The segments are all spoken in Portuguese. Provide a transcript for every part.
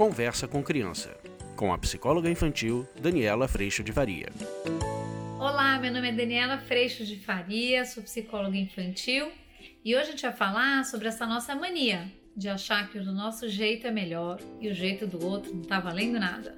Conversa com Criança, com a psicóloga infantil Daniela Freixo de Faria. Olá, meu nome é Daniela Freixo de Faria, sou psicóloga infantil e hoje a gente vai falar sobre essa nossa mania de achar que o nosso jeito é melhor e o jeito do outro não tá valendo nada.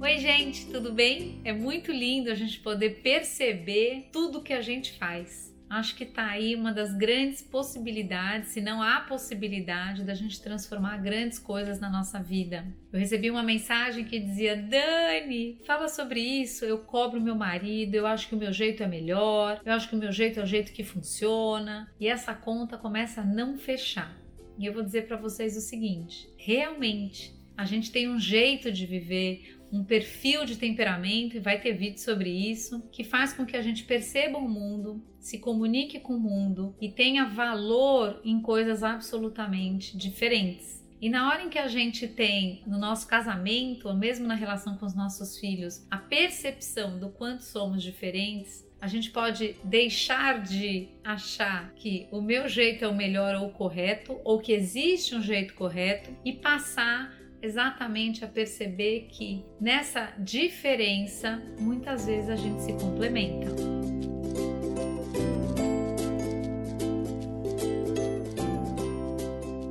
Oi, gente, tudo bem? É muito lindo a gente poder perceber tudo que a gente faz. Acho que está aí uma das grandes possibilidades, se não há possibilidade da gente transformar grandes coisas na nossa vida. Eu recebi uma mensagem que dizia: Dani, fala sobre isso. Eu cobro meu marido, eu acho que o meu jeito é melhor, eu acho que o meu jeito é o jeito que funciona. E essa conta começa a não fechar. E eu vou dizer para vocês o seguinte: realmente a gente tem um jeito de viver, um perfil de temperamento, e vai ter vídeo sobre isso, que faz com que a gente perceba o mundo, se comunique com o mundo e tenha valor em coisas absolutamente diferentes. E na hora em que a gente tem no nosso casamento, ou mesmo na relação com os nossos filhos, a percepção do quanto somos diferentes, a gente pode deixar de achar que o meu jeito é o melhor ou o correto, ou que existe um jeito correto, e passar exatamente a perceber que nessa diferença muitas vezes a gente se complementa.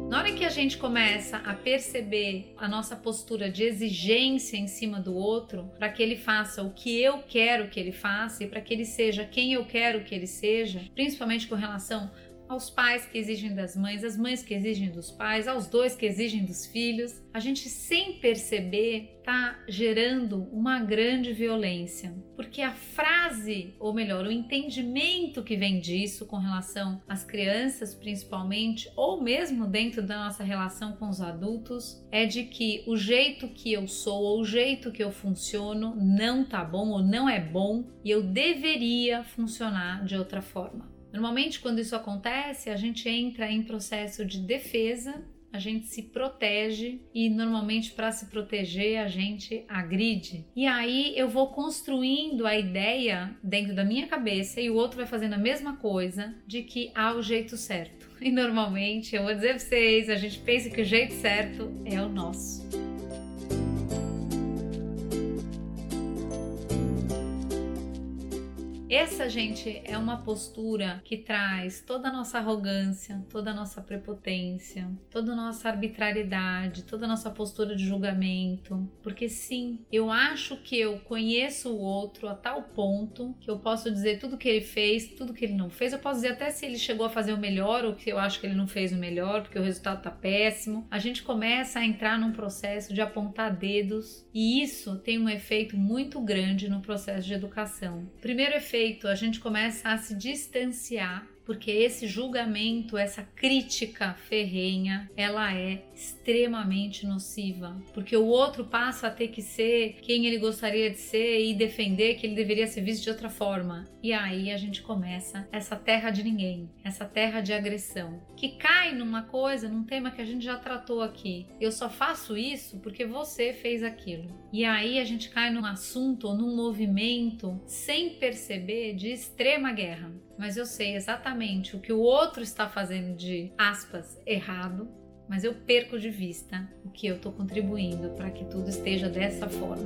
Na hora que a gente começa a perceber a nossa postura de exigência em cima do outro, para que ele faça o que eu quero que ele faça e para que ele seja quem eu quero que ele seja, principalmente com relação aos pais que exigem das mães, às mães que exigem dos pais, aos dois que exigem dos filhos, a gente sem perceber está gerando uma grande violência, porque a frase, ou melhor, o entendimento que vem disso com relação às crianças principalmente, ou mesmo dentro da nossa relação com os adultos, é de que o jeito que eu sou ou o jeito que eu funciono não tá bom ou não é bom e eu deveria funcionar de outra forma. Normalmente, quando isso acontece, a gente entra em processo de defesa, a gente se protege e normalmente para se proteger a gente agride. E aí eu vou construindo a ideia dentro da minha cabeça e o outro vai fazendo a mesma coisa de que há o jeito certo. E normalmente, eu vou dizer para vocês, a gente pensa que o jeito certo é o nosso. Essa, gente, é uma postura que traz toda a nossa arrogância, toda a nossa prepotência, toda a nossa arbitrariedade, toda a nossa postura de julgamento. Porque sim, eu acho que eu conheço o outro a tal ponto que eu posso dizer tudo que ele fez, tudo que ele não fez. Eu posso dizer até se ele chegou a fazer o melhor ou que eu acho que ele não fez o melhor, porque o resultado tá péssimo. A gente começa a entrar num processo de apontar dedos e isso tem um efeito muito grande no processo de educação. Primeiro efeito a gente começa a se distanciar porque esse julgamento, essa crítica ferrenha, ela é extremamente nociva, porque o outro passa a ter que ser quem ele gostaria de ser e defender que ele deveria ser visto de outra forma. E aí a gente começa essa terra de ninguém, essa terra de agressão, que cai numa coisa, num tema que a gente já tratou aqui. Eu só faço isso porque você fez aquilo. E aí a gente cai num assunto ou num movimento sem perceber de extrema guerra mas eu sei exatamente o que o outro está fazendo de aspas errado, mas eu perco de vista o que eu estou contribuindo para que tudo esteja dessa forma.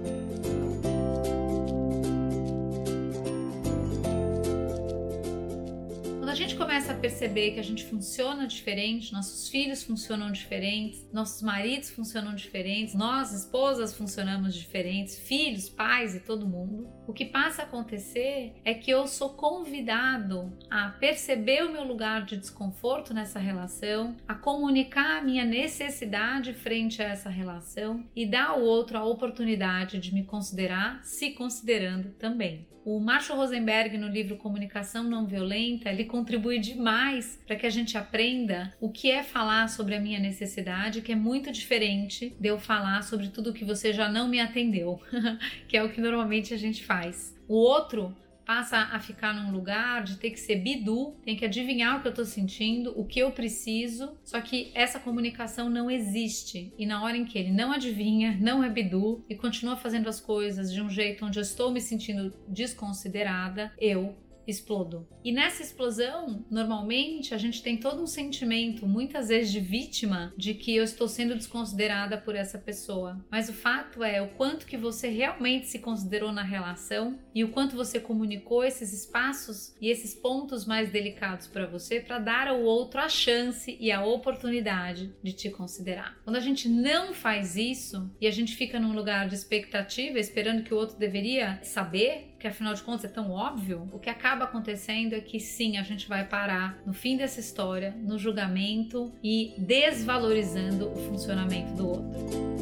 A gente começa a perceber que a gente funciona diferente, nossos filhos funcionam diferentes, nossos maridos funcionam diferentes, nós, esposas, funcionamos diferentes, filhos, pais e todo mundo, o que passa a acontecer é que eu sou convidado a perceber o meu lugar de desconforto nessa relação, a comunicar a minha necessidade frente a essa relação e dar ao outro a oportunidade de me considerar, se considerando também. O Marshall Rosenberg, no livro Comunicação Não Violenta, ele contribui demais para que a gente aprenda o que é falar sobre a minha necessidade, que é muito diferente de eu falar sobre tudo que você já não me atendeu, que é o que normalmente a gente faz. O outro passa a ficar num lugar de ter que ser bidu, tem que adivinhar o que eu tô sentindo, o que eu preciso, só que essa comunicação não existe. E na hora em que ele não adivinha, não é bidu e continua fazendo as coisas de um jeito onde eu estou me sentindo desconsiderada, eu explodo. E nessa explosão, normalmente a gente tem todo um sentimento, muitas vezes de vítima, de que eu estou sendo desconsiderada por essa pessoa. Mas o fato é o quanto que você realmente se considerou na relação e o quanto você comunicou esses espaços e esses pontos mais delicados para você para dar ao outro a chance e a oportunidade de te considerar. Quando a gente não faz isso e a gente fica num lugar de expectativa, esperando que o outro deveria saber, que afinal de contas é tão óbvio, o que acaba acontecendo é que sim, a gente vai parar no fim dessa história, no julgamento e desvalorizando o funcionamento do outro.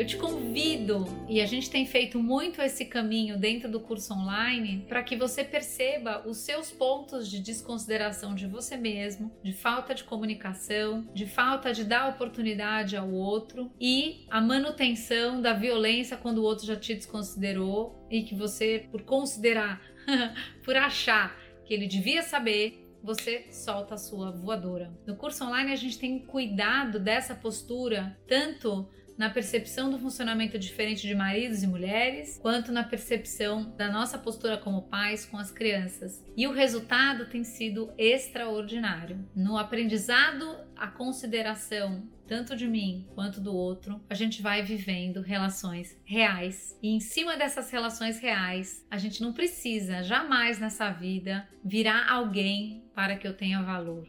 Eu te convido, e a gente tem feito muito esse caminho dentro do curso online, para que você perceba os seus pontos de desconsideração de você mesmo, de falta de comunicação, de falta de dar oportunidade ao outro e a manutenção da violência quando o outro já te desconsiderou e que você, por considerar, por achar que ele devia saber, você solta a sua voadora. No curso online a gente tem cuidado dessa postura tanto na percepção do funcionamento diferente de maridos e mulheres, quanto na percepção da nossa postura como pais com as crianças. E o resultado tem sido extraordinário. No aprendizado, a consideração tanto de mim quanto do outro, a gente vai vivendo relações reais. E em cima dessas relações reais, a gente não precisa jamais nessa vida virar alguém para que eu tenha valor.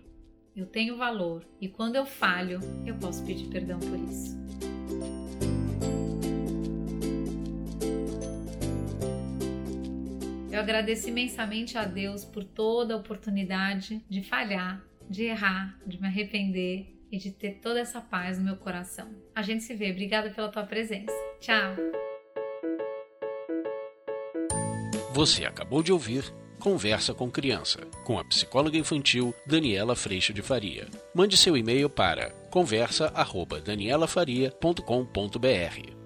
Eu tenho valor e quando eu falho, eu posso pedir perdão por isso. Agradeço imensamente a Deus por toda a oportunidade de falhar, de errar, de me arrepender e de ter toda essa paz no meu coração. A gente se vê. Obrigada pela tua presença. Tchau. Você acabou de ouvir Conversa com Criança, com a psicóloga infantil Daniela Freixo de Faria. Mande seu e-mail para conversa@danielafaria.com.br.